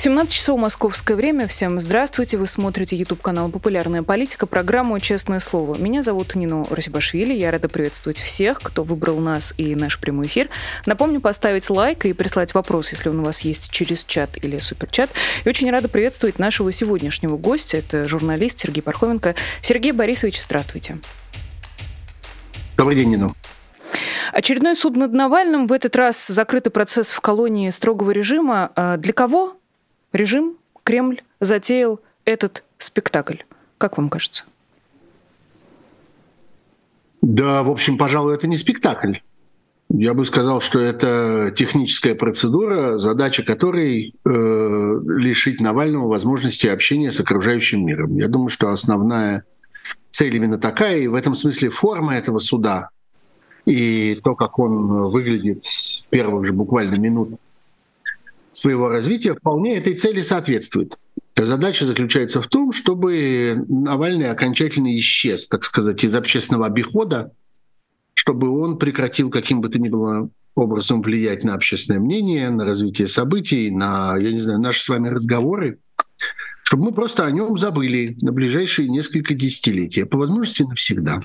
17 часов московское время. Всем здравствуйте. Вы смотрите YouTube канал «Популярная политика», программу «Честное слово». Меня зовут Нино Расибашвили. Я рада приветствовать всех, кто выбрал нас и наш прямой эфир. Напомню, поставить лайк и прислать вопрос, если он у вас есть через чат или суперчат. И очень рада приветствовать нашего сегодняшнего гостя. Это журналист Сергей Пархоменко. Сергей Борисович, здравствуйте. Добрый день, Нино. Очередной суд над Навальным. В этот раз закрытый процесс в колонии строгого режима. А для кого? Режим, Кремль затеял этот спектакль. Как вам кажется? Да, в общем, пожалуй, это не спектакль. Я бы сказал, что это техническая процедура, задача которой э, лишить Навального возможности общения с окружающим миром. Я думаю, что основная цель именно такая, и в этом смысле форма этого суда и то, как он выглядит с первых же буквально минут своего развития вполне этой цели соответствует. Задача заключается в том, чтобы Навальный окончательно исчез, так сказать, из общественного обихода, чтобы он прекратил каким бы то ни было образом влиять на общественное мнение, на развитие событий, на, я не знаю, наши с вами разговоры, чтобы мы просто о нем забыли на ближайшие несколько десятилетий, а по возможности навсегда.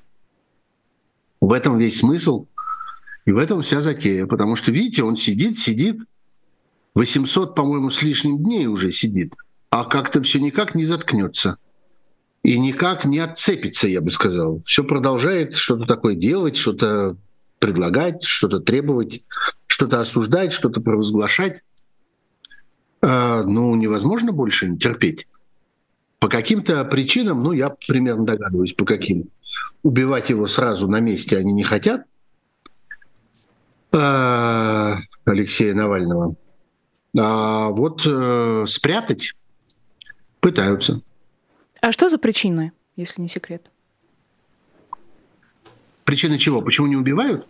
В этом весь смысл и в этом вся затея, потому что, видите, он сидит, сидит, 800, по-моему, с лишним дней уже сидит, а как-то все никак не заткнется. И никак не отцепится, я бы сказал. Все продолжает что-то такое делать, что-то предлагать, что-то требовать, что-то осуждать, что-то провозглашать. А, ну, невозможно больше терпеть. По каким-то причинам, ну, я примерно догадываюсь, по каким. Убивать его сразу на месте они не хотят. А, Алексея Навального. А вот э, спрятать пытаются. А что за причины, если не секрет? Причины чего? Почему не убивают?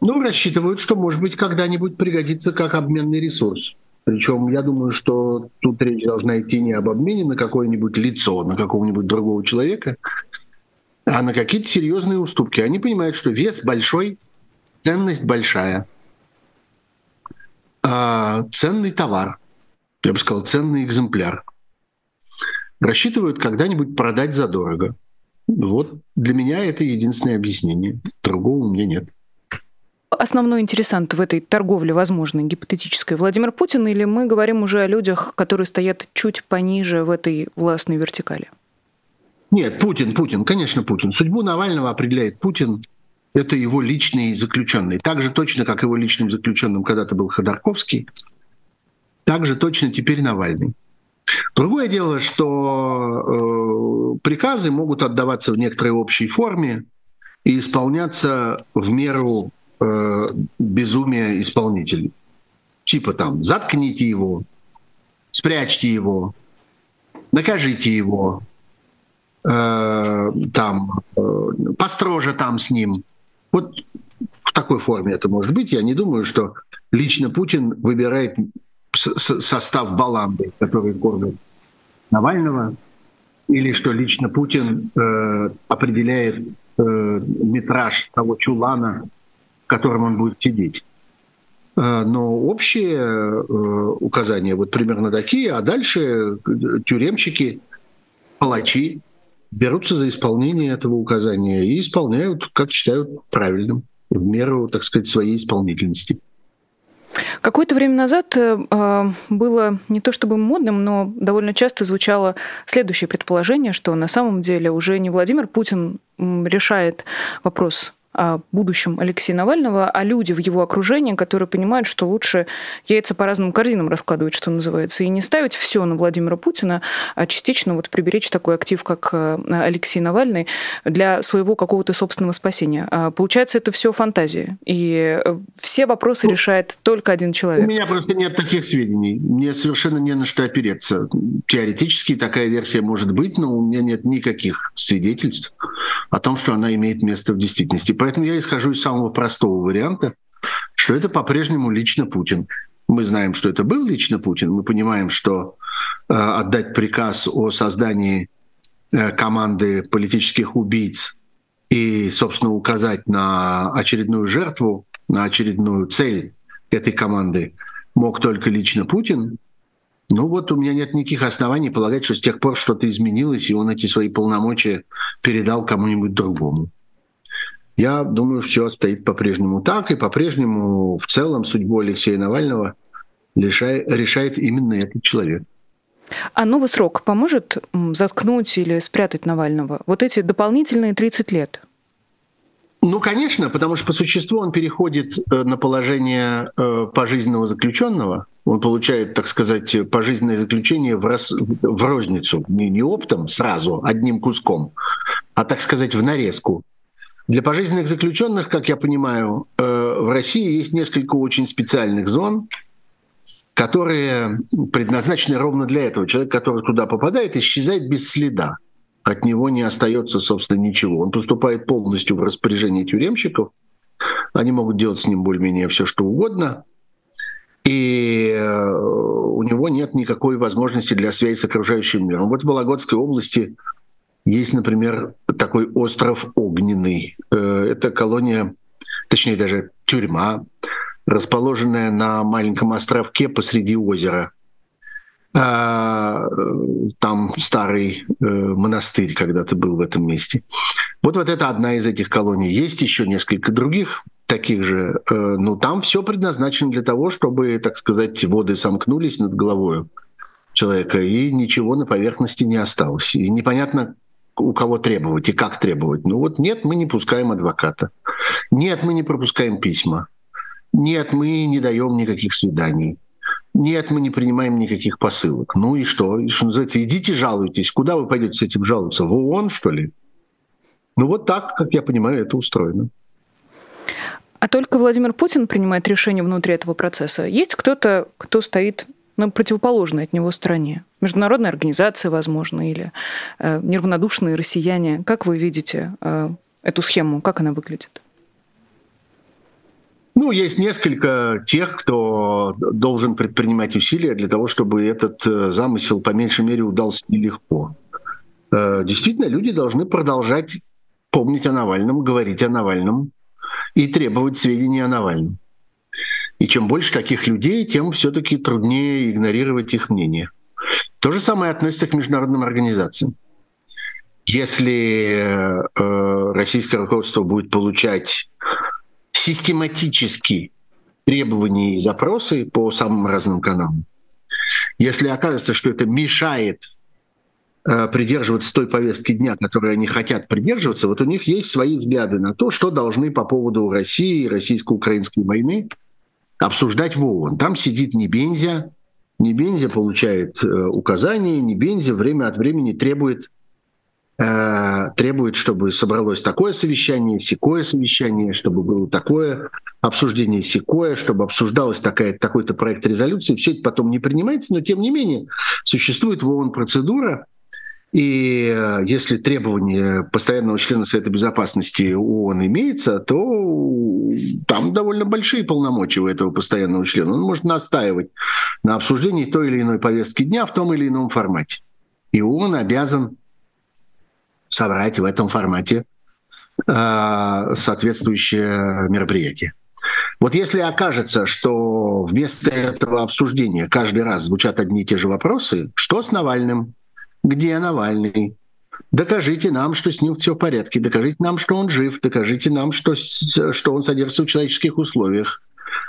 Ну, рассчитывают, что, может быть, когда-нибудь пригодится как обменный ресурс. Причем я думаю, что тут речь должна идти не об обмене на какое-нибудь лицо, на какого-нибудь другого человека, а на какие-то серьезные уступки. Они понимают, что вес большой, ценность большая – а, ценный товар, я бы сказал, ценный экземпляр. Рассчитывают когда-нибудь продать задорого. Вот для меня это единственное объяснение. Другого у меня нет. Основной интересант в этой торговле, возможно, гипотетической, Владимир Путин, или мы говорим уже о людях, которые стоят чуть пониже в этой властной вертикали? Нет, Путин, Путин, конечно, Путин. Судьбу Навального определяет Путин это его личный заключенный. Так же точно, как его личным заключенным когда-то был Ходорковский, так же точно теперь Навальный. Другое дело, что э, приказы могут отдаваться в некоторой общей форме и исполняться в меру э, безумия исполнителей. Типа там заткните его, спрячьте его, накажите его, э, там э, построже там с ним. Вот в такой форме это может быть. Я не думаю, что лично Путин выбирает состав баланды, который кормит Навального, или что лично Путин э, определяет э, метраж того чулана, в котором он будет сидеть. Э, но общие э, указания вот примерно такие, а дальше тюремщики, палачи берутся за исполнение этого указания и исполняют, как считают правильным, в меру, так сказать, своей исполнительности. Какое-то время назад э, было не то чтобы модным, но довольно часто звучало следующее предположение, что на самом деле уже не Владимир Путин решает вопрос о будущем Алексея Навального, а люди в его окружении, которые понимают, что лучше яйца по разным корзинам раскладывать, что называется, и не ставить все на Владимира Путина, а частично вот приберечь такой актив, как э, Алексей Навальный, для своего какого-то собственного спасения. А получается, это все фантазия, и э, все вопросы ну, решает только один человек. У меня просто нет таких сведений. Мне совершенно не на что опереться. Теоретически такая версия может быть, но у меня нет никаких свидетельств о том, что она имеет место в действительности. Поэтому я исхожу из самого простого варианта, что это по-прежнему лично Путин. Мы знаем, что это был лично Путин, мы понимаем, что отдать приказ о создании команды политических убийц и, собственно, указать на очередную жертву, на очередную цель этой команды мог только лично Путин, ну вот у меня нет никаких оснований полагать, что с тех пор что-то изменилось, и он эти свои полномочия передал кому-нибудь другому. Я думаю, все стоит по-прежнему так, и по-прежнему в целом судьбу Алексея Навального решает, решает именно этот человек. А новый срок поможет заткнуть или спрятать Навального? Вот эти дополнительные 30 лет? Ну, конечно, потому что по существу он переходит э, на положение э, пожизненного заключенного, он получает, так сказать, пожизненное заключение в, раз, в розницу, не, не оптом сразу, одним куском, а, так сказать, в нарезку. Для пожизненных заключенных, как я понимаю, э, в России есть несколько очень специальных зон, которые предназначены ровно для этого. Человек, который туда попадает, исчезает без следа. От него не остается, собственно, ничего. Он поступает полностью в распоряжение тюремщиков. Они могут делать с ним более-менее все, что угодно и э, у него нет никакой возможности для связи с окружающим миром. Вот в Вологодской области есть, например, такой остров Огненный. Э, это колония, точнее даже тюрьма, расположенная на маленьком островке посреди озера. А, там старый э, монастырь когда-то был в этом месте. Вот, вот это одна из этих колоний. Есть еще несколько других таких же, э, ну там все предназначено для того, чтобы, так сказать, воды сомкнулись над головой человека, и ничего на поверхности не осталось. И непонятно, у кого требовать и как требовать. Ну вот нет, мы не пускаем адвоката. Нет, мы не пропускаем письма. Нет, мы не даем никаких свиданий. Нет, мы не принимаем никаких посылок. Ну и что? И, что называется, идите жалуйтесь. Куда вы пойдете с этим жаловаться? В ООН, что ли? Ну вот так, как я понимаю, это устроено. А только Владимир Путин принимает решение внутри этого процесса. Есть кто-то, кто стоит на противоположной от него стороне? Международная организация, возможно, или э, неравнодушные россияне. Как вы видите э, эту схему? Как она выглядит? Ну, есть несколько тех, кто должен предпринимать усилия для того, чтобы этот э, замысел по меньшей мере удался нелегко. Э, действительно, люди должны продолжать помнить о Навальном, говорить о Навальном, и требовать сведений о Навальном. И чем больше таких людей, тем все-таки труднее игнорировать их мнение. То же самое относится к международным организациям. Если э, российское руководство будет получать систематически требования и запросы по самым разным каналам, если окажется, что это мешает Э, придерживаться той повестки дня, которой они хотят придерживаться, вот у них есть свои взгляды на то, что должны по поводу России, российско-украинской войны обсуждать в ООН. Там сидит Небензя, Небензя получает э, указания, Небензя время от времени требует, э, требует, чтобы собралось такое совещание, секое совещание, чтобы было такое обсуждение секое, чтобы обсуждалось такая, такой-то проект резолюции. Все это потом не принимается, но тем не менее существует в ООН процедура, и э, если требование постоянного члена Совета Безопасности ООН имеется, то там довольно большие полномочия у этого постоянного члена. Он может настаивать на обсуждении той или иной повестки дня в том или ином формате. И ООН обязан собрать в этом формате э, соответствующее мероприятие. Вот если окажется, что вместо этого обсуждения каждый раз звучат одни и те же вопросы, что с Навальным, где Навальный? Докажите нам, что с ним все в порядке. Докажите нам, что он жив. Докажите нам, что, что он содержится в человеческих условиях.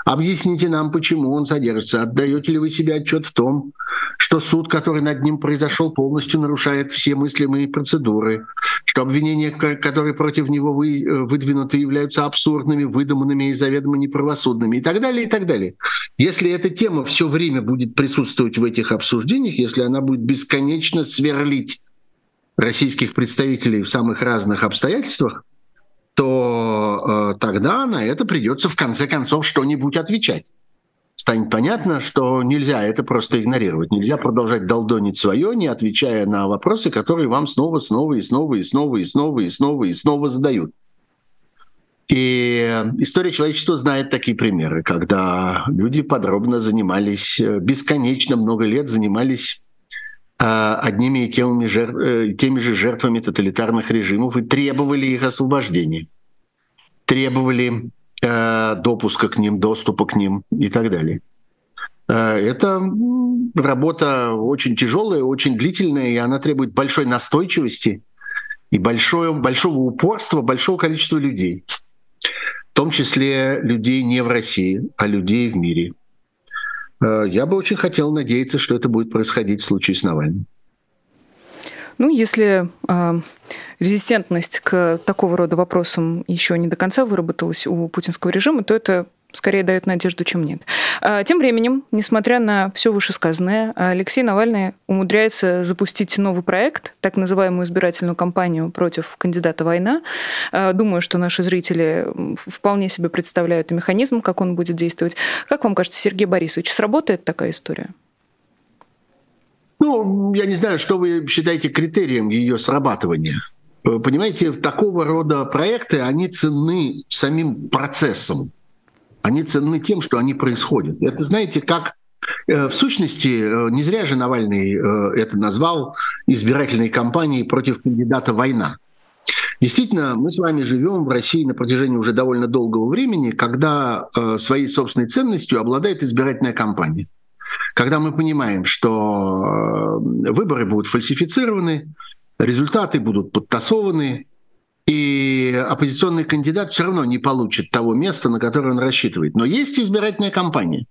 Объясните нам, почему он содержится. Отдаете ли вы себе отчет в том, что суд, который над ним произошел, полностью нарушает все мыслимые процедуры, что обвинения, которые против него вы, э, выдвинуты, являются абсурдными, выдуманными и заведомо неправосудными и так далее, и так далее. Если эта тема все время будет присутствовать в этих обсуждениях, если она будет бесконечно сверлить российских представителей в самых разных обстоятельствах, то э, тогда на это придется в конце концов что-нибудь отвечать. Станет понятно, что нельзя это просто игнорировать. Нельзя продолжать долдонить свое, не отвечая на вопросы, которые вам снова, снова и снова и снова и снова и снова и снова задают. И история человечества знает такие примеры, когда люди подробно занимались, э, бесконечно много лет занимались одними и теми, жертв, теми же жертвами тоталитарных режимов и требовали их освобождения, требовали допуска к ним, доступа к ним и так далее. Это работа очень тяжелая, очень длительная, и она требует большой настойчивости и большое, большого упорства большого количества людей, в том числе людей не в России, а людей в мире. Э, я бы очень хотел надеяться, что это будет происходить в случае с Навальным. Ну, если э, резистентность к такого рода вопросам еще не до конца выработалась у путинского режима, то это скорее дает надежду, чем нет. А, тем временем, несмотря на все вышесказанное, Алексей Навальный умудряется запустить новый проект, так называемую избирательную кампанию против кандидата «Война». А, думаю, что наши зрители вполне себе представляют и механизм, как он будет действовать. Как вам кажется, Сергей Борисович, сработает такая история? Ну, я не знаю, что вы считаете критерием ее срабатывания. Понимаете, такого рода проекты, они ценны самим процессом они ценны тем, что они происходят. Это, знаете, как э, в сущности, э, не зря же Навальный э, это назвал избирательной кампанией против кандидата «Война». Действительно, мы с вами живем в России на протяжении уже довольно долгого времени, когда своей собственной ценностью обладает избирательная кампания. Когда мы понимаем, что выборы будут фальсифицированы, результаты будут подтасованы, и оппозиционный кандидат все равно не получит того места, на которое он рассчитывает. Но есть избирательная кампания.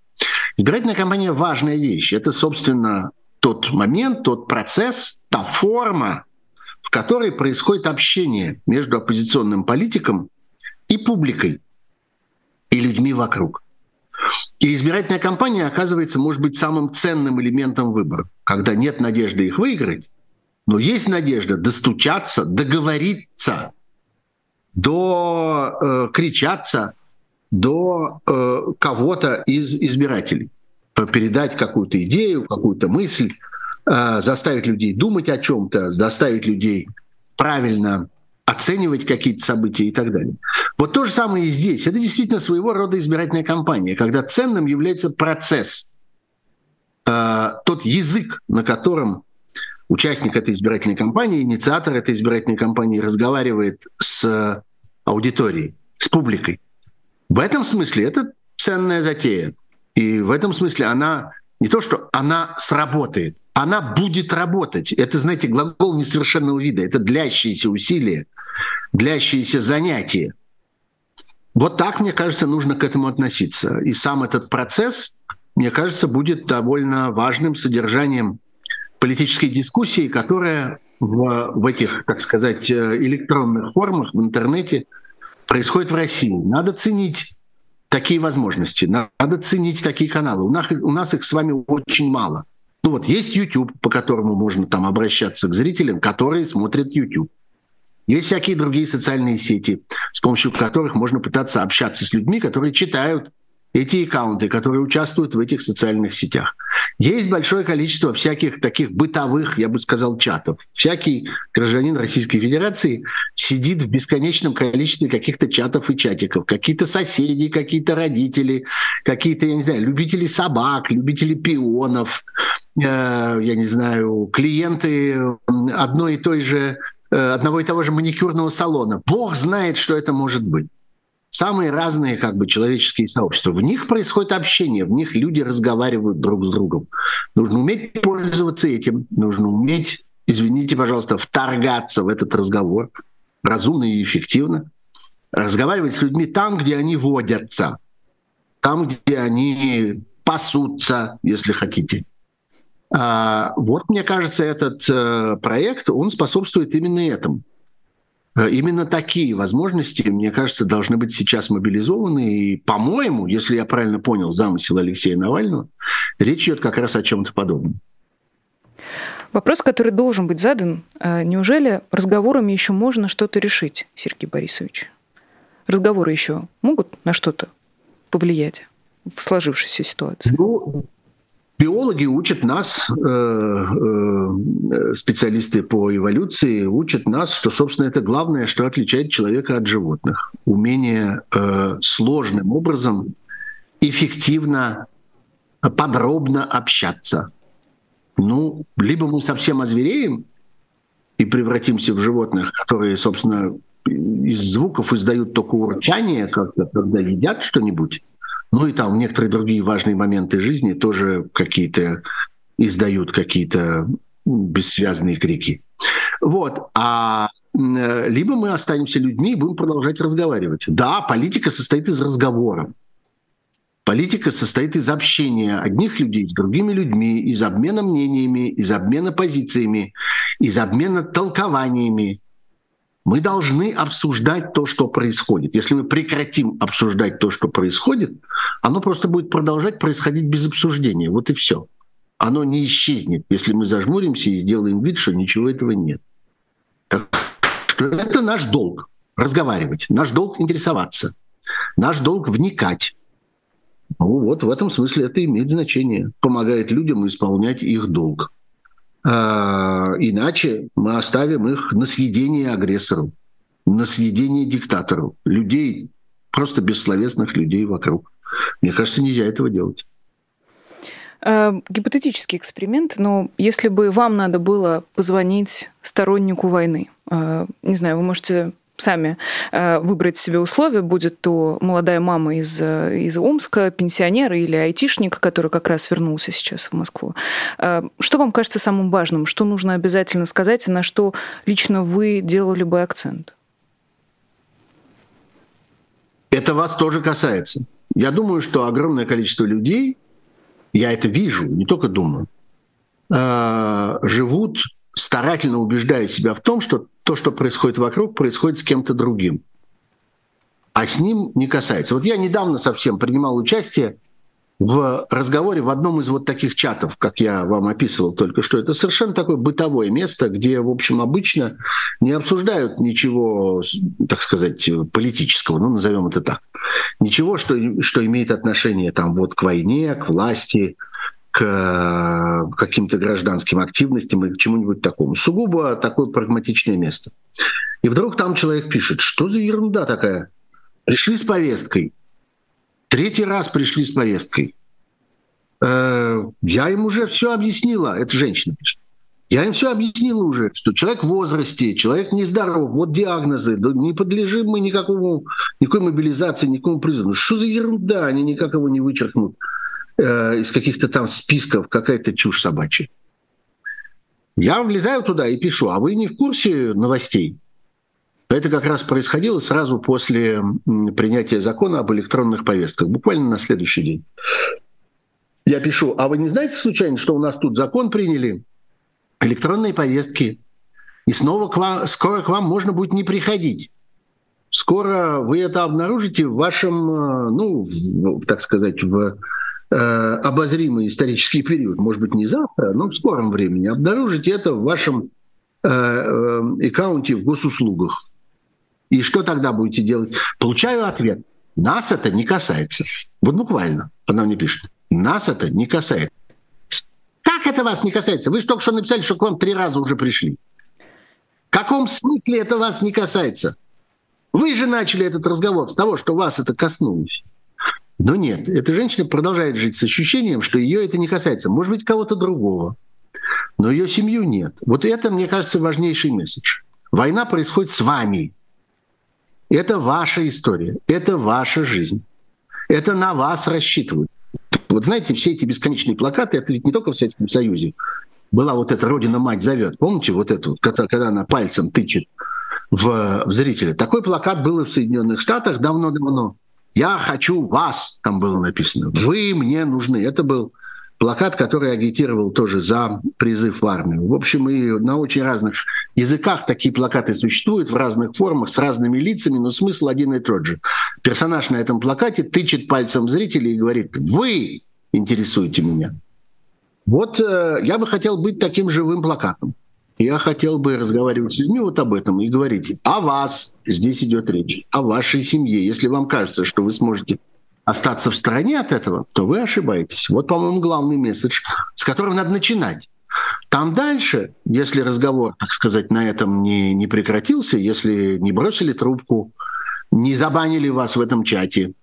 Избирательная кампания – важная вещь. Это, собственно, тот момент, тот процесс, та форма, в которой происходит общение между оппозиционным политиком и публикой, и людьми вокруг. И избирательная кампания, оказывается, может быть самым ценным элементом выборов, когда нет надежды их выиграть, но есть надежда достучаться, договориться до э, кричаться до э, кого-то из избирателей, передать какую-то идею, какую-то мысль, э, заставить людей думать о чем-то, заставить людей правильно оценивать какие-то события и так далее. Вот то же самое и здесь. Это действительно своего рода избирательная кампания, когда ценным является процесс, э, тот язык, на котором участник этой избирательной кампании, инициатор этой избирательной кампании разговаривает с аудиторией, с публикой. В этом смысле это ценная затея. И в этом смысле она не то, что она сработает, она будет работать. Это, знаете, глагол несовершенного вида. Это длящиеся усилия, длящиеся занятия. Вот так, мне кажется, нужно к этому относиться. И сам этот процесс, мне кажется, будет довольно важным содержанием политической дискуссии, которая в, в этих, так сказать, э, электронных формах в интернете происходит в России. Надо ценить такие возможности, надо ценить такие каналы. У нас, у нас их с вами очень мало. Ну вот есть YouTube, по которому можно там обращаться к зрителям, которые смотрят YouTube. Есть всякие другие социальные сети, с помощью которых можно пытаться общаться с людьми, которые читают эти аккаунты, которые участвуют в этих социальных сетях. Есть большое количество всяких таких бытовых, я бы сказал, чатов. Всякий гражданин Российской Федерации сидит в бесконечном количестве каких-то чатов и чатиков. Какие-то соседи, какие-то родители, какие-то, я не знаю, любители собак, любители пионов, э, я не знаю, клиенты одной и той же, э, одного и того же маникюрного салона. Бог знает, что это может быть самые разные как бы человеческие сообщества. В них происходит общение, в них люди разговаривают друг с другом. Нужно уметь пользоваться этим, нужно уметь, извините, пожалуйста, вторгаться в этот разговор разумно и эффективно, разговаривать с людьми там, где они водятся, там, где они пасутся, если хотите. А, вот, мне кажется, этот э, проект, он способствует именно этому. Э, именно такие возможности, мне кажется, должны быть сейчас мобилизованы. И, по-моему, если я правильно понял замысел Алексея Навального, речь идет как раз о чем-то подобном. Вопрос, который должен быть задан, э, неужели разговорами еще можно что-то решить, Сергей Борисович? Разговоры еще могут на что-то повлиять в сложившейся ситуации? Ну, Биологи учат нас, э, э, специалисты по эволюции учат нас, что, собственно, это главное, что отличает человека от животных. Умение э, сложным образом, эффективно, подробно общаться. Ну, либо мы совсем озвереем и превратимся в животных, которые, собственно, из звуков издают только урчание, когда, когда едят что-нибудь. Ну и там некоторые другие важные моменты жизни тоже какие-то издают какие-то бессвязные крики. Вот. А либо мы останемся людьми и будем продолжать разговаривать. Да, политика состоит из разговора. Политика состоит из общения одних людей с другими людьми, из обмена мнениями, из обмена позициями, из обмена толкованиями. Мы должны обсуждать то, что происходит. Если мы прекратим обсуждать то, что происходит, оно просто будет продолжать происходить без обсуждения. Вот и все. Оно не исчезнет, если мы зажмуримся и сделаем вид, что ничего этого нет. Так что это наш долг разговаривать, наш долг интересоваться, наш долг вникать. Ну вот в этом смысле это имеет значение, помогает людям исполнять их долг. А, иначе мы оставим их на съедение агрессору, на съедение диктатору, людей, просто бессловесных людей вокруг. Мне кажется, нельзя этого делать. А, гипотетический эксперимент, но если бы вам надо было позвонить стороннику войны, а, не знаю, вы можете сами э, выбрать себе условия, будет то молодая мама из, э, из Омска, пенсионер или айтишник, который как раз вернулся сейчас в Москву. Э, что вам кажется самым важным? Что нужно обязательно сказать, и на что лично вы делали бы акцент? Это вас тоже касается. Я думаю, что огромное количество людей, я это вижу, не только думаю, живут старательно убеждая себя в том, что то, что происходит вокруг, происходит с кем-то другим. А с ним не касается. Вот я недавно совсем принимал участие в разговоре в одном из вот таких чатов, как я вам описывал только что. Это совершенно такое бытовое место, где, в общем, обычно не обсуждают ничего, так сказать, политического, ну, назовем это так. Ничего, что, что имеет отношение там вот к войне, к власти, к э, каким-то гражданским активностям или к чему-нибудь такому. Сугубо такое прагматичное место. И вдруг там человек пишет, что за ерунда такая? Пришли с повесткой. Третий раз пришли с повесткой. Э, я им уже все объяснила, это женщина пишет. Я им все объяснила уже, что человек в возрасте, человек нездоров, вот диагнозы, да не подлежим мы никакому, никакой мобилизации, никакому призыву. Что за ерунда, они никак его не вычеркнут э, из каких-то там списков, какая-то чушь собачья. Я влезаю туда и пишу, а вы не в курсе новостей? Это как раз происходило сразу после принятия закона об электронных повестках, буквально на следующий день. Я пишу, а вы не знаете случайно, что у нас тут закон приняли, электронные повестки, и снова к вам, скоро к вам можно будет не приходить. Скоро вы это обнаружите в вашем, э, ну, в, так сказать, в обозримый исторический период, может быть, не завтра, но в скором времени, обнаружите это в вашем э, э, аккаунте в госуслугах. И что тогда будете делать? Получаю ответ. Нас это не касается. Вот буквально она мне пишет. Нас это не касается. Как это вас не касается? Вы же только что написали, что к вам три раза уже пришли. В каком смысле это вас не касается? Вы же начали этот разговор с того, что вас это коснулось. Но нет, эта женщина продолжает жить с ощущением, что ее это не касается. Может быть, кого-то другого. Но ее семью нет. Вот это, мне кажется, важнейший месседж. Война происходит с вами. Это ваша история, это ваша жизнь. Это на вас рассчитывают. Вот знаете, все эти бесконечные плакаты, это ведь не только в Советском Союзе. Была вот эта «Родина-мать зовет». Помните вот эту, когда, когда она пальцем тычет в, в зрителя? Такой плакат был и в Соединенных Штатах давно-давно. «Я хочу вас», там было написано. «Вы мне нужны». Это был плакат, который агитировал тоже за призыв в армию. В общем, и на очень разных языках такие плакаты существуют в разных формах, с разными лицами, но смысл один и тот же. Персонаж на этом плакате тычет пальцем зрителей и говорит «Вы интересуете меня». Вот э, я бы хотел быть таким живым плакатом. Я хотел бы разговаривать с людьми вот об этом и говорить о вас. Здесь идет речь о вашей семье. Если вам кажется, что вы сможете остаться в стороне от этого, то вы ошибаетесь. Вот, по-моему, главный месседж, с которого надо начинать. Там дальше, если разговор, так сказать, на этом не, не прекратился, если не бросили трубку, не забанили вас в этом чате,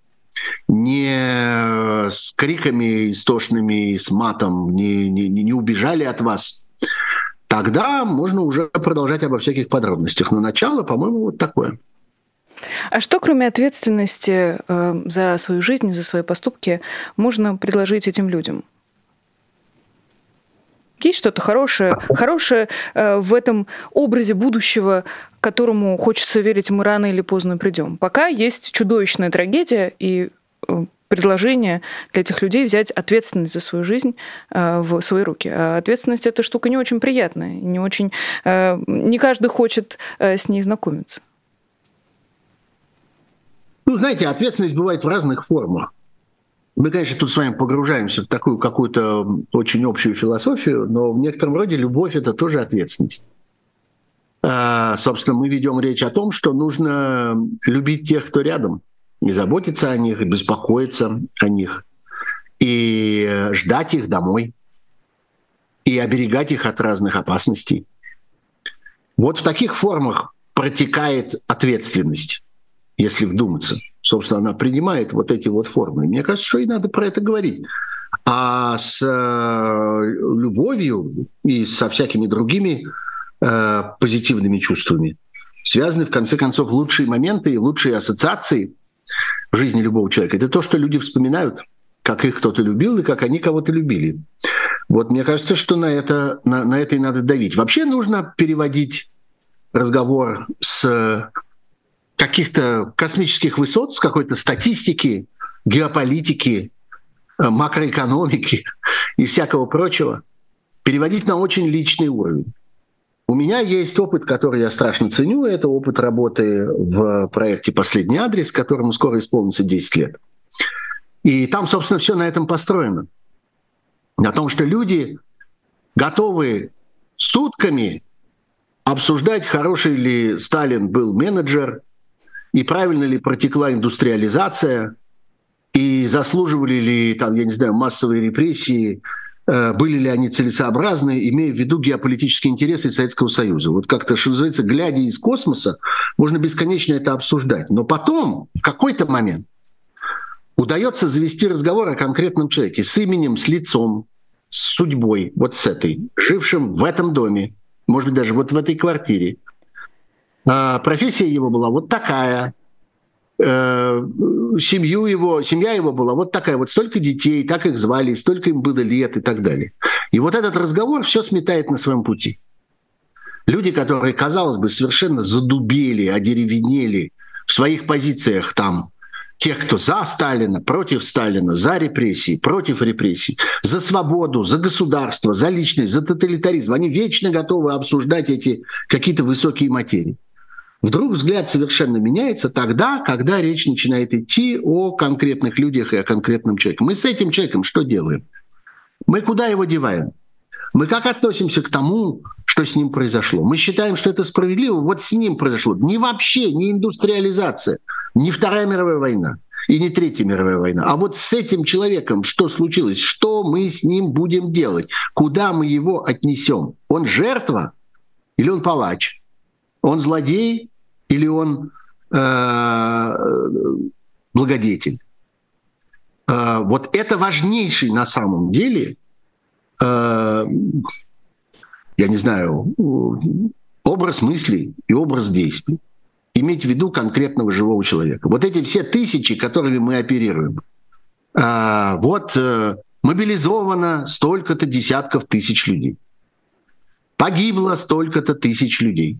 не с криками истошными, с матом, не, не, не убежали от вас, тогда можно уже продолжать обо всяких подробностях. Но начало, по-моему, вот такое. А что, кроме ответственности э, за свою жизнь, за свои поступки, можно предложить этим людям? Есть что-то хорошее, хорошее э, в этом образе будущего, к которому хочется верить, мы рано или поздно придем. Пока есть чудовищная трагедия и э, предложение для этих людей взять ответственность за свою жизнь э, в свои руки. А ответственность эта штука не очень приятная, не очень, не каждый хочет с ней знакомиться. Ну, знаете, ответственность бывает в разных формах. Мы, конечно, тут с вами погружаемся в такую какую-то очень общую философию, но в некотором роде любовь – это тоже ответственность. А, собственно, мы ведем речь о том, что нужно любить тех, кто рядом, и заботиться о них, и беспокоиться о них, и ждать их домой, и оберегать их от разных опасностей. Вот в таких формах протекает ответственность, если вдуматься – собственно, она принимает вот эти вот формы. Мне кажется, что и надо про это говорить. А с э, любовью и со всякими другими э, позитивными чувствами связаны, в конце концов, лучшие моменты и лучшие ассоциации в жизни любого человека. Это то, что люди вспоминают, как их кто-то любил и как они кого-то любили. Вот мне кажется, что на это, на, на это и надо давить. Вообще нужно переводить разговор с каких-то космических высот, с какой-то статистики, геополитики, э, макроэкономики и всякого прочего, переводить на очень личный уровень. У меня есть опыт, который я страшно ценю. Это опыт работы в проекте «Последний адрес», которому скоро исполнится 10 лет. И там, собственно, все на этом построено. На том, что люди готовы сутками обсуждать, хороший ли Сталин был менеджер, и правильно ли протекла индустриализация, и заслуживали ли, там, я не знаю, массовые репрессии, были ли они целесообразны, имея в виду геополитические интересы Советского Союза. Вот как-то, что называется, глядя из космоса, можно бесконечно это обсуждать. Но потом, в какой-то момент, удается завести разговор о конкретном человеке с именем, с лицом, с судьбой, вот с этой, жившим в этом доме, может быть, даже вот в этой квартире, а, профессия его была вот такая, э, семью его, семья его была вот такая, вот столько детей, так их звали, столько им было лет и так далее. И вот этот разговор все сметает на своем пути. Люди, которые, казалось бы, совершенно задубели, одеревенели в своих позициях там, тех, кто за Сталина, против Сталина, за репрессии, против репрессий, за свободу, за государство, за личность, за тоталитаризм. Они вечно готовы обсуждать эти какие-то высокие материи. Вдруг взгляд совершенно меняется тогда, когда речь начинает идти о конкретных людях и о конкретном человеке. Мы с этим человеком что делаем? Мы куда его деваем? Мы как относимся к тому, что с ним произошло? Мы считаем, что это справедливо. Вот с ним произошло. Не вообще, не индустриализация, не Вторая мировая война и не Третья мировая война. А вот с этим человеком что случилось? Что мы с ним будем делать? Куда мы его отнесем? Он жертва или он палач? Он злодей или он э, благодетель? Э, вот это важнейший на самом деле, э, я не знаю, образ мыслей и образ действий. Иметь в виду конкретного живого человека. Вот эти все тысячи, которыми мы оперируем. Вот э, мобилизовано столько-то десятков тысяч людей. Погибло столько-то тысяч людей.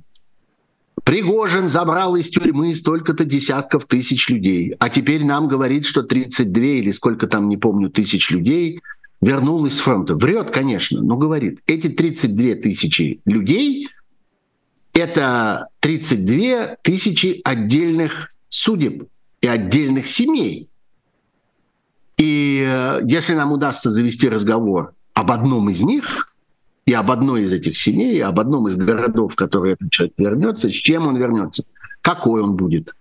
Пригожин забрал из тюрьмы столько-то десятков тысяч людей, а теперь нам говорит, что 32 или сколько там, не помню, тысяч людей вернулось с фронта. Врет, конечно, но говорит, эти 32 тысячи людей — это 32 тысячи отдельных судеб и отдельных семей. И э, если нам удастся завести разговор об одном из них, и об одной из этих семей, и об одном из городов, в который этот человек вернется, с чем он вернется, какой он будет,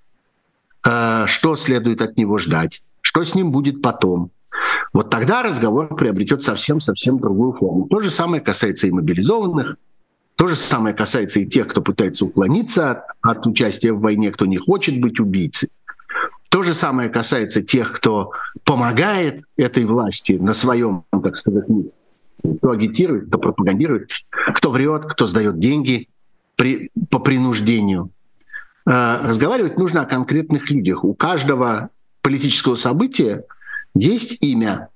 э, что следует от него ждать, что с ним будет потом. Вот тогда разговор приобретет совсем-совсем другую форму. То же самое касается и мобилизованных, то же самое касается и тех, кто пытается уклониться от, от участия в войне, кто не хочет быть убийцей. То же самое касается тех, кто помогает этой власти на своем, так сказать, месте. Кто агитирует, кто пропагандирует, кто врет, кто сдает деньги при, по принуждению. Э, разговаривать нужно о конкретных людях. У каждого политического события есть имя.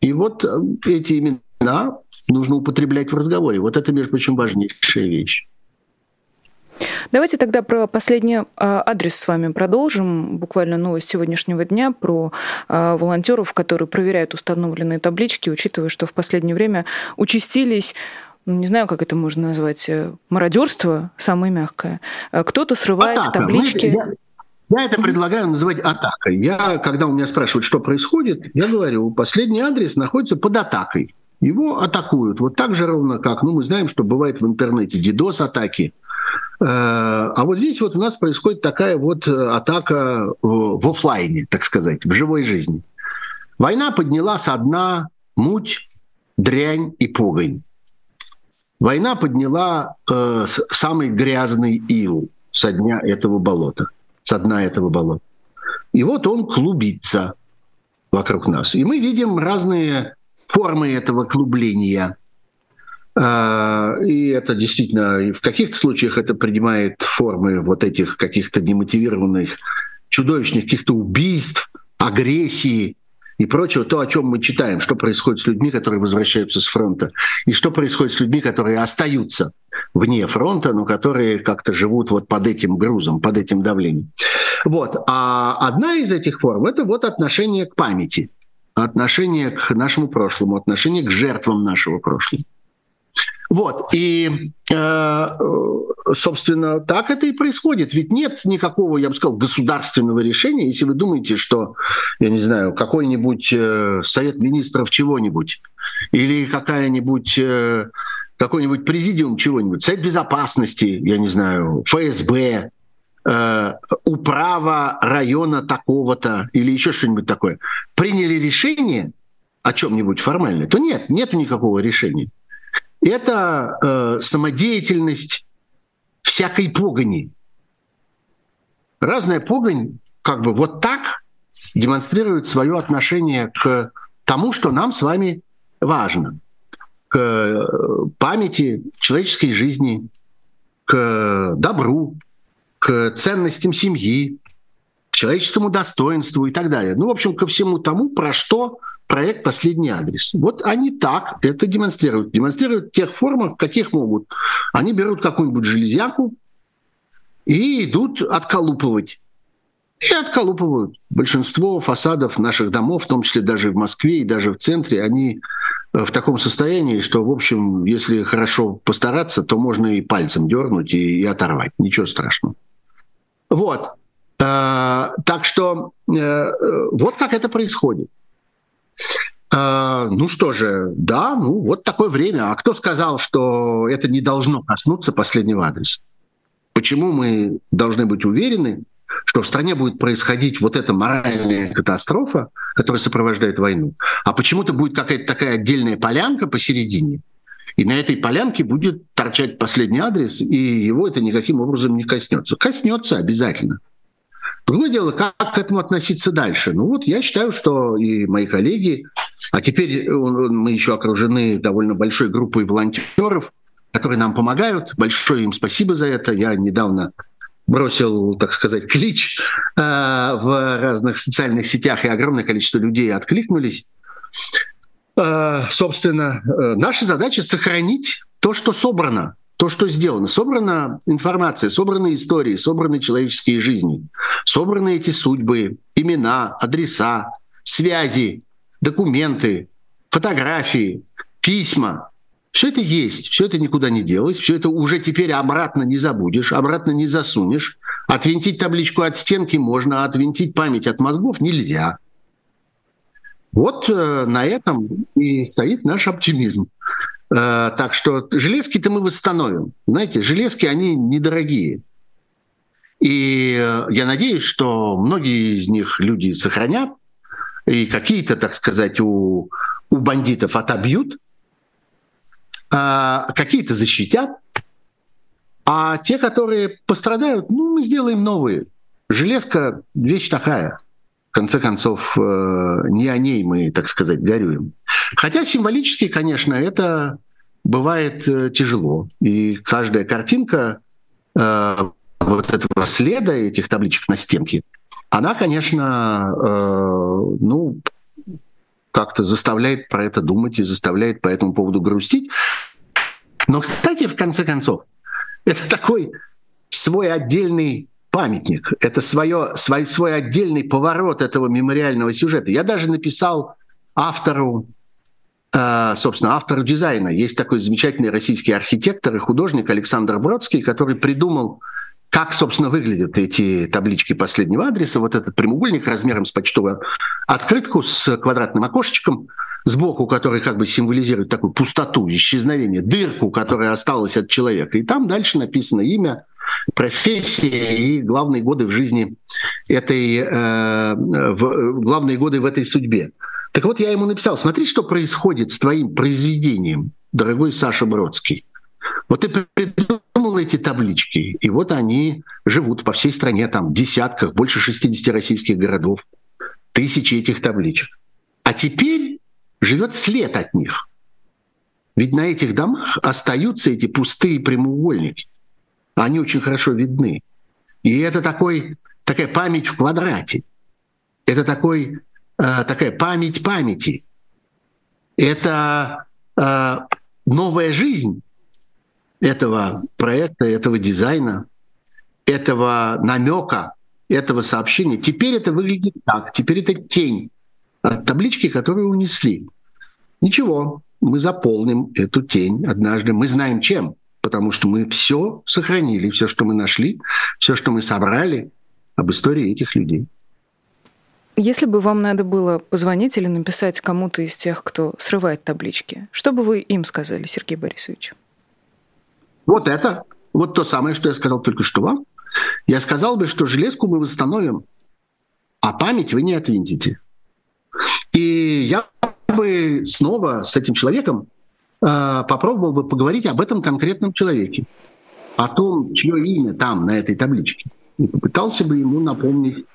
И вот э, эти имена нужно употреблять в разговоре. Вот это, между прочим, важнейшая вещь. Давайте тогда про последний а, адрес с вами продолжим. Буквально новость сегодняшнего дня про а, волонтеров, которые проверяют установленные таблички, учитывая, что в последнее время участились ну, не знаю, как это можно назвать, э, мародерство самое мягкое. Э, кто-то срывает Атака. таблички. Я, я это предлагаю называть атакой. Я, когда у меня спрашивают, что происходит, я говорю, последний адрес находится под атакой. Его атакуют. Вот так же ровно как, ну, мы знаем, что бывает в интернете Э, а вот здесь вот у нас происходит такая вот э, атака в офлайне, так сказать, в живой жизни. Война подняла со дна муть, дрянь и погонь. Война подняла э, самый грязный ил со дня этого болота, со дна этого болота. И вот он клубится вокруг нас. И мы видим разные формы этого клубления – и это действительно, в каких-то случаях это принимает формы вот этих каких-то немотивированных, чудовищных каких-то убийств, агрессии и прочего, то, о чем мы читаем, что происходит с людьми, которые возвращаются с фронта, и что происходит с людьми, которые остаются вне фронта, но которые как-то живут вот под этим грузом, под этим давлением. Вот. А одна из этих форм – это вот отношение к памяти, отношение к нашему прошлому, отношение к жертвам нашего прошлого. Вот. И, э, собственно, так это и происходит. Ведь нет никакого, я бы сказал, государственного решения, если вы думаете, что, я не знаю, какой-нибудь э, совет министров чего-нибудь или какая-нибудь э, какой-нибудь президиум чего-нибудь, Совет безопасности, я не знаю, ФСБ, э, управа района такого-то или еще что-нибудь такое, приняли решение о чем-нибудь формальное, то нет, нет никакого решения это э, самодеятельность всякой погони. Разная погонь как бы вот так демонстрирует свое отношение к тому, что нам с вами важно, к э, памяти человеческой жизни, к добру, к ценностям семьи, человеческому достоинству и так далее. Ну, в общем, ко всему тому, про что проект «Последний адрес». Вот они так это демонстрируют. Демонстрируют в тех формах, каких могут. Они берут какую-нибудь железяку и идут отколупывать. И отколупывают. Большинство фасадов наших домов, в том числе даже в Москве и даже в центре, они э, в таком состоянии, что, в общем, если хорошо постараться, то можно и пальцем дернуть и, и оторвать. Ничего страшного. Вот. А, так что э, вот как это происходит. А, ну что же, да, ну вот такое время. А кто сказал, что это не должно коснуться последнего адреса? Почему мы должны быть уверены, что в стране будет происходить вот эта моральная катастрофа, которая сопровождает войну, а почему-то будет какая-то такая отдельная полянка посередине, и на этой полянке будет торчать последний адрес, и его это никаким образом не коснется. Коснется обязательно. Другое дело, как к этому относиться дальше. Ну вот я считаю, что и мои коллеги, а теперь мы еще окружены довольно большой группой волонтеров, которые нам помогают. Большое им спасибо за это. Я недавно бросил, так сказать, клич э, в разных социальных сетях, и огромное количество людей откликнулись. Э, собственно, э, наша задача сохранить то, что собрано то, что сделано. Собрана информация, собраны истории, собраны человеческие жизни, собраны эти судьбы, имена, адреса, связи, документы, фотографии, письма. Все это есть, все это никуда не делось, все это уже теперь обратно не забудешь, обратно не засунешь. Отвинтить табличку от стенки можно, а отвинтить память от мозгов нельзя. Вот э, на этом и стоит наш оптимизм. Э, так что железки-то мы восстановим. Знаете, железки, они недорогие. И э, я надеюсь, что многие из них люди сохранят, и какие-то, так сказать, у, у бандитов отобьют, а какие-то защитят, а те, которые пострадают, ну, мы сделаем новые. железка – вещь такая. Конце концов, э, не о ней мы, так сказать, горюем. Хотя символически, конечно, это бывает э, тяжело. И каждая картинка э, вот этого следа, этих табличек на стенке, она, конечно, ну, как-то заставляет про это думать и заставляет по этому поводу грустить. Но, кстати, в конце концов, это такой свой отдельный памятник, это свое, свой, свой отдельный поворот этого мемориального сюжета. Я даже написал автору, э, собственно, автору дизайна. Есть такой замечательный российский архитектор и художник Александр Бродский, который придумал, как, собственно, выглядят эти таблички последнего адреса. Вот этот прямоугольник размером с почтовую открытку с квадратным окошечком – сбоку, который как бы символизирует такую пустоту, исчезновение, дырку, которая осталась от человека. И там дальше написано имя, профессия и главные годы в жизни этой, э, в, главные годы в этой судьбе. Так вот, я ему написал, смотри, что происходит с твоим произведением, дорогой Саша Бродский. Вот ты придумал эти таблички, и вот они живут по всей стране, там, десятках, больше 60 российских городов, тысячи этих табличек. А теперь живет след от них. Ведь на этих домах остаются эти пустые прямоугольники. Они очень хорошо видны. И это такой, такая память в квадрате. Это такой, э, такая память памяти. Это э, новая жизнь этого проекта, этого дизайна, этого намека, этого сообщения. Теперь это выглядит так. Теперь это тень от таблички, которую унесли. Ничего, мы заполним эту тень однажды. Мы знаем чем, потому что мы все сохранили, все, что мы нашли, все, что мы собрали об истории этих людей. Если бы вам надо было позвонить или написать кому-то из тех, кто срывает таблички, что бы вы им сказали, Сергей Борисович? Вот это, вот то самое, что я сказал только что вам. Я сказал бы, что железку мы восстановим, а память вы не отвинтите. И я бы снова с этим человеком попробовал бы поговорить об этом конкретном человеке, о том, чье имя там, на этой табличке. И попытался бы ему напомнить,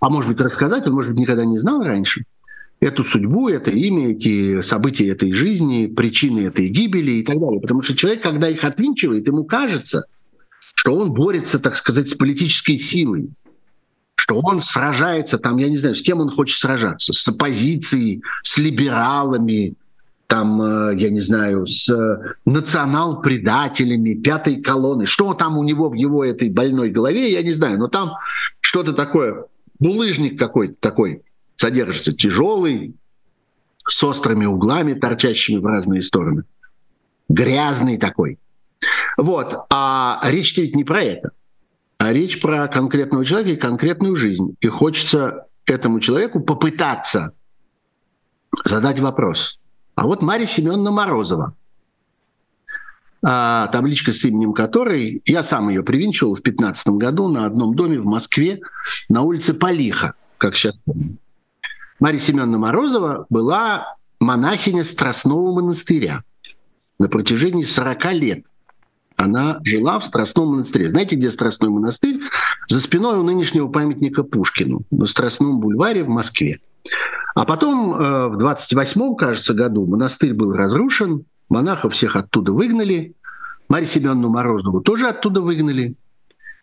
а может быть рассказать, он, может быть, никогда не знал раньше, эту судьбу, это имя, эти события этой жизни, причины этой гибели и так далее. Потому что человек, когда их отвинчивает, ему кажется, что он борется, так сказать, с политической силой, что он сражается там, я не знаю, с кем он хочет сражаться, с оппозицией, с либералами, там, э, я не знаю, с э, национал-предателями, пятой колонны. Что там у него в его этой больной голове, я не знаю, но там что-то такое, булыжник какой-то такой содержится, тяжелый, с острыми углами, торчащими в разные стороны. Грязный такой. Вот. А речь ведь не про это а речь про конкретного человека и конкретную жизнь. И хочется этому человеку попытаться задать вопрос. А вот Мария Семеновна Морозова, а, табличка с именем которой, я сам ее привинчивал в 15 году на одном доме в Москве на улице Полиха, как сейчас помню. Мария Семеновна Морозова была монахиня Страстного монастыря на протяжении 40 лет она жила в Страстном монастыре. Знаете, где Страстной монастырь? За спиной у нынешнего памятника Пушкину на Страстном бульваре в Москве. А потом э, в 28-м, кажется, году монастырь был разрушен, монахов всех оттуда выгнали, Марию Семеновну Морозову тоже оттуда выгнали.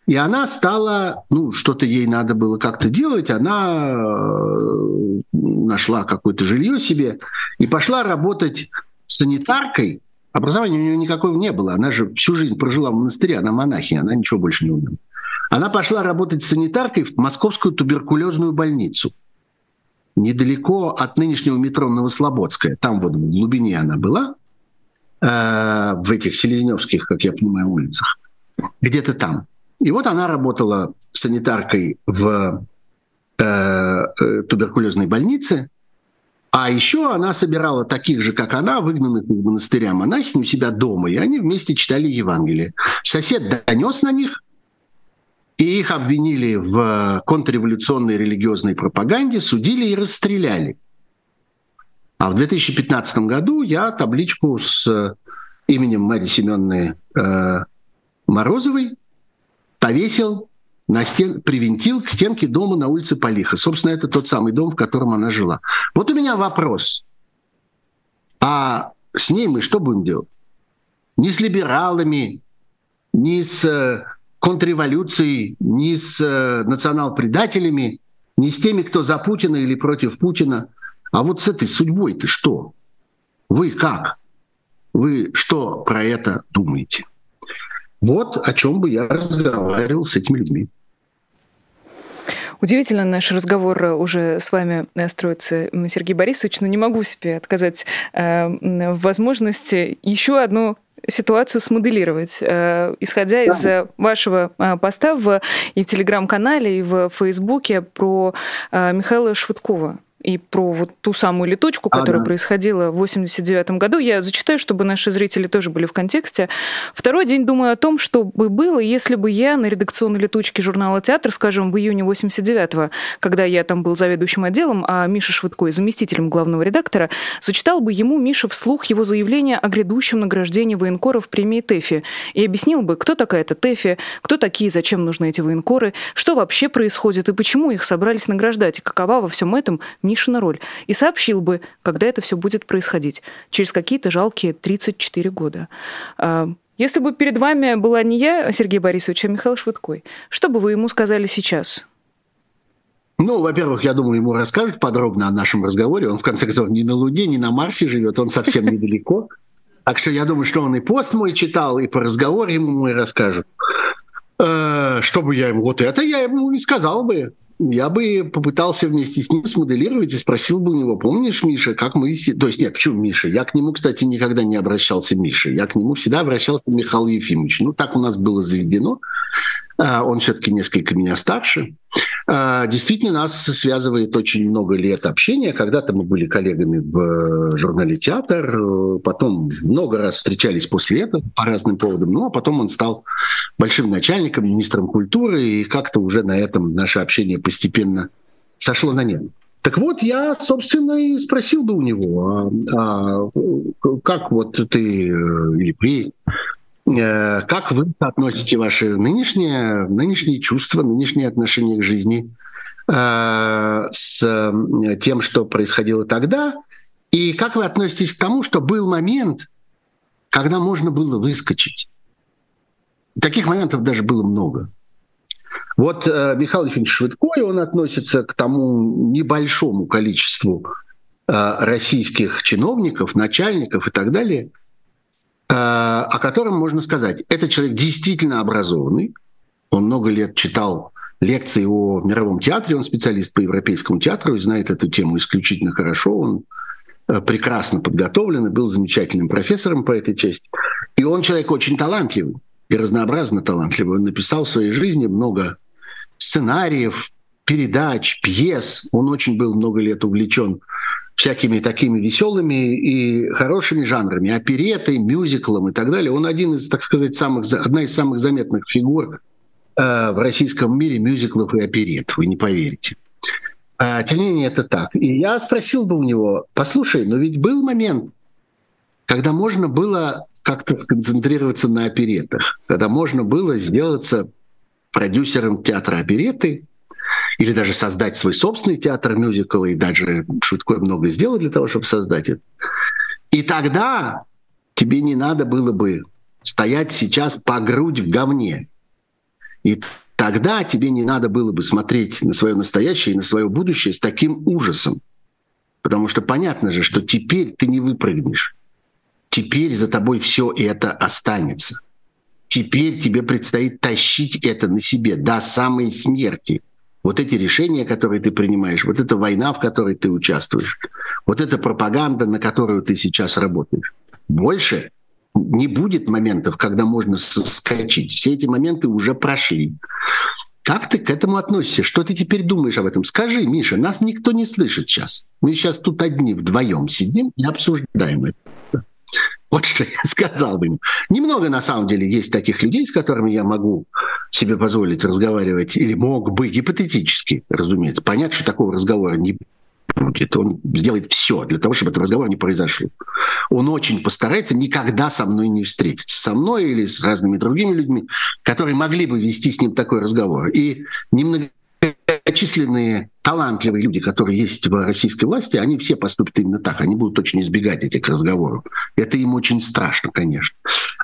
И она стала, ну, что-то ей надо было как-то делать, она э, нашла какое-то жилье себе и пошла работать санитаркой Образования у нее никакого не было. Она же всю жизнь прожила в монастыре, она монахиня, она ничего больше не умела. Она пошла работать санитаркой в Московскую туберкулезную больницу. Недалеко от нынешнего метро Новослободская. Там вот в глубине она была, э, в этих селезневских, как я понимаю, улицах. Где-то там. И вот она работала санитаркой в э, э, туберкулезной больнице, а еще она собирала таких же, как она, выгнанных из монастыря монахинь у себя дома, и они вместе читали Евангелие. Сосед донес на них, и их обвинили в контрреволюционной религиозной пропаганде, судили и расстреляли. А в 2015 году я табличку с именем Марии Семеновны э, Морозовой повесил на стен, привинтил к стенке дома на улице Полиха. Собственно, это тот самый дом, в котором она жила. Вот у меня вопрос. А с ней мы что будем делать? Ни с либералами, ни с э, контрреволюцией, ни с э, национал-предателями, ни с теми, кто за Путина или против Путина. А вот с этой судьбой ты что? Вы как? Вы что про это думаете? Вот о чем бы я разговаривал с этими людьми. Удивительно наш разговор уже с вами строится, Сергей Борисович, но не могу себе отказать э, в возможности еще одну ситуацию смоделировать, э, исходя да. из э, вашего э, поста в, и в Телеграм-канале, и в Фейсбуке про Михаила Швыдкова и про вот ту самую летучку, которая ага. происходила в 89 году. Я зачитаю, чтобы наши зрители тоже были в контексте. Второй день думаю о том, что бы было, если бы я на редакционной летучке журнала «Театр», скажем, в июне 89-го, когда я там был заведующим отделом, а Миша Швыдкой заместителем главного редактора, зачитал бы ему, Миша, вслух его заявление о грядущем награждении военкоров премии ТЭФИ и объяснил бы, кто такая эта ТЭФИ, кто такие, зачем нужны эти военкоры, что вообще происходит и почему их собрались награждать, и какова во всем этом Мишина роль, и сообщил бы, когда это все будет происходить, через какие-то жалкие 34 года. А, если бы перед вами была не я, Сергей Борисович, а Михаил Швыдкой, что бы вы ему сказали сейчас? Ну, во-первых, я думаю, ему расскажут подробно о нашем разговоре. Он, в конце концов, не на Луне, не на Марсе живет, он совсем недалеко. Так что я думаю, что он и пост мой читал, и по разговору ему мой. Э, что бы я ему... Вот это я ему не сказал бы я бы попытался вместе с ним смоделировать и спросил бы у него, помнишь, Миша, как мы... То есть нет, почему Миша? Я к нему, кстати, никогда не обращался Миша. Я к нему всегда обращался Михаил Ефимович. Ну, так у нас было заведено. А, он все-таки несколько меня старше. А, действительно, нас связывает очень много лет общения. Когда-то мы были коллегами в журнале «Театр», потом много раз встречались после этого по разным поводам, ну а потом он стал большим начальником, министром культуры, и как-то уже на этом наше общение постепенно сошло на нет. Так вот, я, собственно, и спросил бы у него, а, а как вот ты э, или вы Э, как вы относите ваши нынешние, нынешние чувства, нынешние отношения к жизни э, с тем, что происходило тогда? И как вы относитесь к тому, что был момент, когда можно было выскочить? Таких моментов даже было много. Вот э, Михаил Ефимович Швыдкой, он относится к тому небольшому количеству российских чиновников, начальников и так далее, Э, о котором можно сказать, этот человек действительно образованный, он много лет читал лекции о мировом театре, он специалист по европейскому театру и знает эту тему исключительно хорошо, он э, прекрасно подготовлен и был замечательным профессором по этой части. И он человек очень талантливый и разнообразно талантливый. Он написал в своей жизни много сценариев, передач, пьес. Он очень был много лет увлечен всякими такими веселыми и хорошими жанрами, оперетой, мюзиклом и так далее. Он один из, так сказать, самых, одна из самых заметных фигур э, в российском мире мюзиклов и оперет, вы не поверите. А, тем не менее, это так. И я спросил бы у него, послушай, но ведь был момент, когда можно было как-то сконцентрироваться на оперетах, когда можно было сделаться продюсером театра опереты, или даже создать свой собственный театр мюзикла, и даже Швидкой много сделал для того, чтобы создать это. И тогда тебе не надо было бы стоять сейчас по грудь в говне. И тогда тебе не надо было бы смотреть на свое настоящее и на свое будущее с таким ужасом. Потому что понятно же, что теперь ты не выпрыгнешь. Теперь за тобой все это останется. Теперь тебе предстоит тащить это на себе до самой смерти вот эти решения, которые ты принимаешь, вот эта война, в которой ты участвуешь, вот эта пропаганда, на которую ты сейчас работаешь. Больше не будет моментов, когда можно соскочить. Все эти моменты уже прошли. Как ты к этому относишься? Что ты теперь думаешь об этом? Скажи, Миша, нас никто не слышит сейчас. Мы сейчас тут одни вдвоем сидим и обсуждаем это. Вот что я сказал бы ему. Немного, на самом деле, есть таких людей, с которыми я могу себе позволить разговаривать, или мог бы, гипотетически, разумеется. Понятно, что такого разговора не будет. Он сделает все для того, чтобы этот разговор не произошел. Он очень постарается никогда со мной не встретиться. Со мной или с разными другими людьми, которые могли бы вести с ним такой разговор. И немного многочисленные талантливые люди, которые есть в российской власти, они все поступят именно так. Они будут очень избегать этих разговоров. Это им очень страшно, конечно.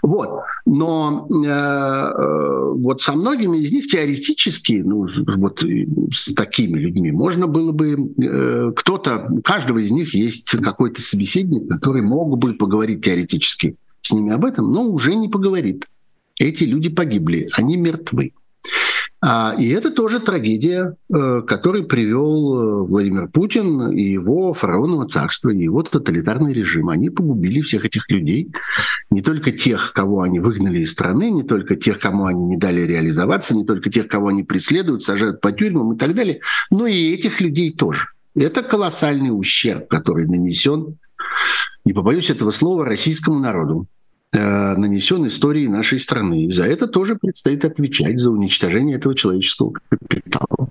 Вот. Но э, э вот со многими из них теоретически, ну, вот с такими людьми, можно было бы э, кто-то, у каждого из них есть какой-то собеседник, который мог бы поговорить теоретически с ними об этом, но уже не поговорит. Эти люди погибли, они мертвы. А, и это тоже трагедия, э, которую привел э, Владимир Путин и его фараоново царство, и его тоталитарный режим. Они погубили всех этих людей, не только тех, кого они выгнали из страны, не только тех, кому они не дали реализоваться, не только тех, кого они преследуют, сажают по тюрьмам и так далее, но и этих людей тоже. Это колоссальный ущерб, который нанесен, не побоюсь этого слова, российскому народу. Э, нанесен истории нашей страны. И за это тоже предстоит отвечать, за уничтожение этого человеческого капитала.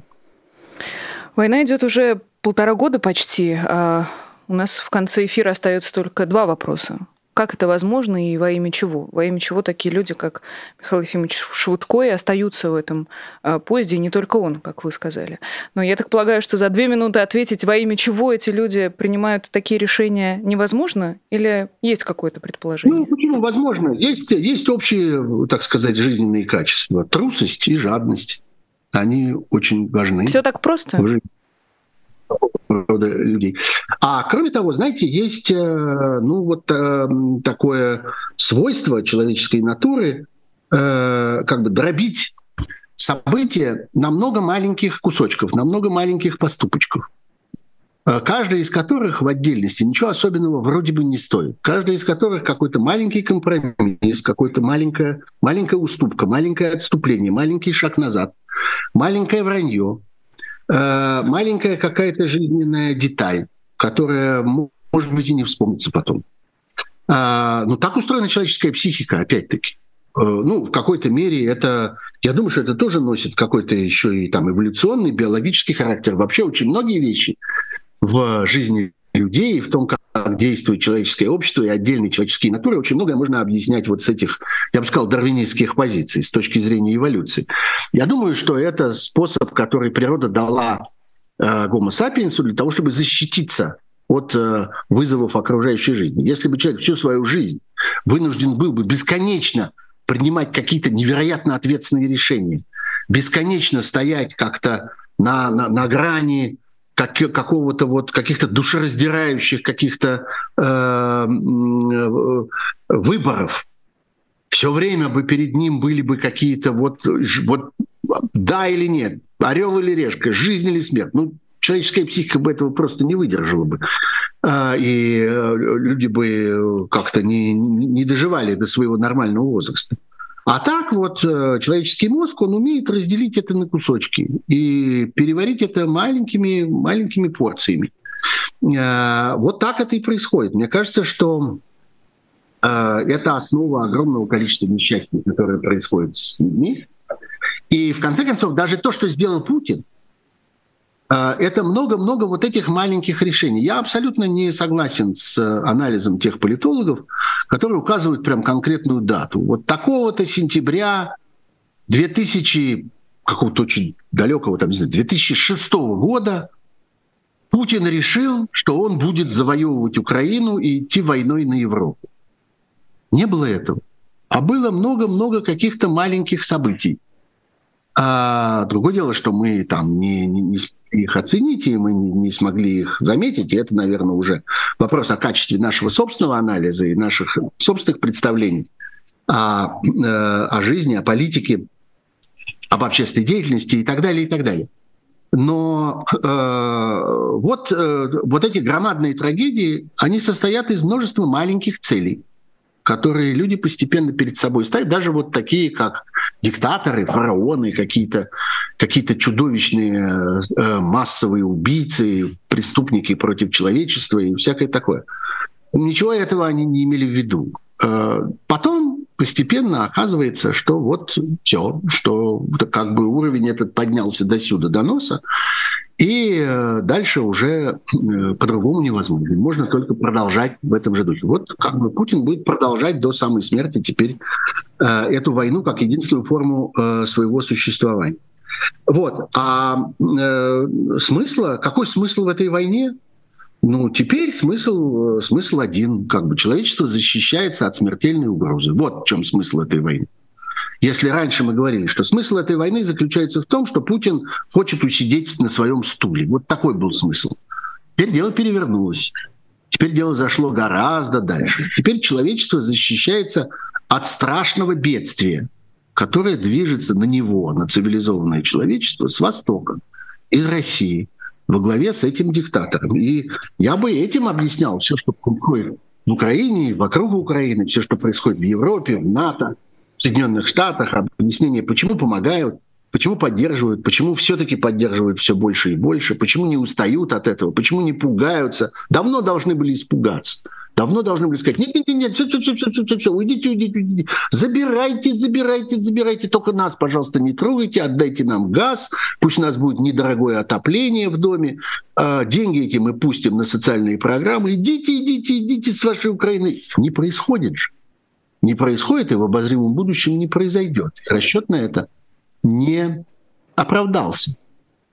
Война идет уже полтора года почти. А у нас в конце эфира остается только два вопроса. Как это возможно и во имя чего? Во имя чего такие люди, как Михаил Ефимович Швудко, и остаются в этом а, поезде, и не только он, как вы сказали. Но я так полагаю, что за две минуты ответить, во имя чего эти люди принимают такие решения, невозможно? Или есть какое-то предположение? Ну, почему возможно? Есть, есть общие, так сказать, жизненные качества. Трусость и жадность. Они очень важны. Все так просто? В жизни рода людей. А кроме того, знаете, есть э, ну вот э, такое свойство человеческой натуры, э, как бы дробить события на много маленьких кусочков, на много маленьких поступочков каждый из которых в отдельности ничего особенного вроде бы не стоит. Каждый из которых какой-то маленький компромисс, какой-то маленькая, маленькая уступка, маленькое отступление, маленький шаг назад, маленькое вранье, маленькая какая-то жизненная деталь, которая, может быть, и не вспомнится потом. А, но так устроена человеческая психика, опять-таки. Э, ну, в какой-то мере это, я думаю, что это тоже носит какой-то еще и там эволюционный, биологический характер. Вообще очень многие вещи в жизни людей, в том, как действует человеческое общество и отдельные человеческие натуры, очень многое можно объяснять вот с этих, я бы сказал, дарвинистских позиций с точки зрения эволюции. Я думаю, что это способ, который природа дала э, sapiens для того, чтобы защититься от э, вызовов окружающей жизни. Если бы человек всю свою жизнь вынужден был бы бесконечно принимать какие-то невероятно ответственные решения, бесконечно стоять как-то на, на, на грани как, какого-то вот каких-то душераздирающих каких-то э, выборов. Все время бы перед ним были бы какие-то вот, вот да или нет, орел или решка, жизнь или смерть. Ну, человеческая психика бы этого просто не выдержала бы. А, и э, люди бы как-то не, не доживали до своего нормального возраста. А так вот э, человеческий мозг, он умеет разделить это на кусочки и переварить это маленькими, маленькими порциями. Э, вот так это и происходит. Мне кажется, что э, это основа огромного количества несчастий, которые происходят с людьми. И в конце концов, даже то, что сделал Путин – это много-много вот этих маленьких решений. Я абсолютно не согласен с э, анализом тех политологов, которые указывают прям конкретную дату. Вот такого-то сентября 2000 какого-то очень далекого, там, не знаю, 2006 года Путин решил, что он будет завоевывать Украину и идти войной на Европу. Не было этого. А было много-много каких-то маленьких событий. А другое дело, что мы там не, не, не их оценить, и мы не, не смогли их заметить. И это, наверное, уже вопрос о качестве нашего собственного анализа и наших собственных представлений о, э, о жизни, о политике, об общественной деятельности и так далее, и так далее. Но э, вот, э, вот эти громадные трагедии, они состоят из множества маленьких целей – которые люди постепенно перед собой ставят, даже вот такие, как диктаторы, фараоны, какие-то какие чудовищные э, массовые убийцы, преступники против человечества и всякое такое. Ничего этого они не имели в виду. Э, потом постепенно оказывается, что вот все, что как бы уровень этот поднялся до сюда, до носа, И э, дальше уже э, по-другому невозможно. Можно только продолжать в этом же духе. Вот как бы Путин будет продолжать до самой смерти теперь э, эту войну как единственную форму своего существования. Вот. А э, смысла, какой смысл в этой войне? Ну, теперь смысл, смысл один. Как бы человечество защищается от смертельной угрозы. Вот в чем смысл этой войны. Если раньше мы говорили, что смысл этой войны заключается в том, что Путин хочет усидеть на своем стуле. Вот такой был смысл. Теперь дело перевернулось. Теперь дело зашло гораздо дальше. Теперь человечество защищается от страшного бедствия, которое движется на него, на цивилизованное человечество с Востока, из России, во главе с этим диктатором. И я бы этим объяснял все, что происходит в Украине, вокруг Украины, все, что происходит в Европе, в НАТО, в Соединенных Штатах, объяснение, почему помогают, почему поддерживают, почему все-таки поддерживают все больше и больше, почему не устают от этого, почему не пугаются. Давно должны были испугаться. Давно должны были сказать, нет, нет, нет, все, все, все, все, все, все, все, уйдите, уйдите, уйдите. Забирайте, забирайте, забирайте. Только нас, пожалуйста, не трогайте, отдайте нам газ, пусть у нас будет недорогое отопление в доме, а деньги эти мы пустим на социальные программы. Идите, идите, идите с вашей Украины. Не происходит же не происходит и в обозримом будущем не произойдет. Расчет на это не оправдался.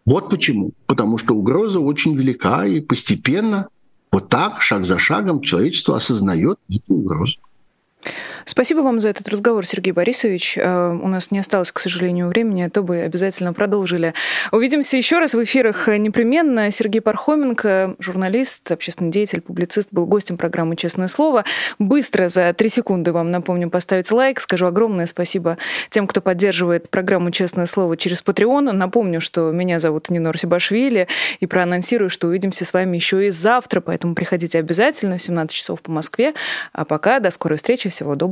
Вот почему. Потому что угроза очень велика, и постепенно, вот так, шаг за шагом, человечество осознает эту угрозу. Спасибо вам за этот разговор, Сергей Борисович. Э, у нас не осталось, к сожалению, времени, а то бы обязательно продолжили. Увидимся еще раз в эфирах непременно. Сергей Пархоменко, журналист, общественный деятель, публицист, был гостем программы «Честное слово». Быстро, за три секунды вам напомню поставить лайк. Скажу огромное спасибо тем, кто поддерживает программу «Честное слово» через Patreon. Напомню, что меня зовут Нинор Сибашвили, и проанонсирую, что увидимся с вами еще и завтра, поэтому приходите обязательно в 17 часов по Москве. А пока до скорой встречи, всего доброго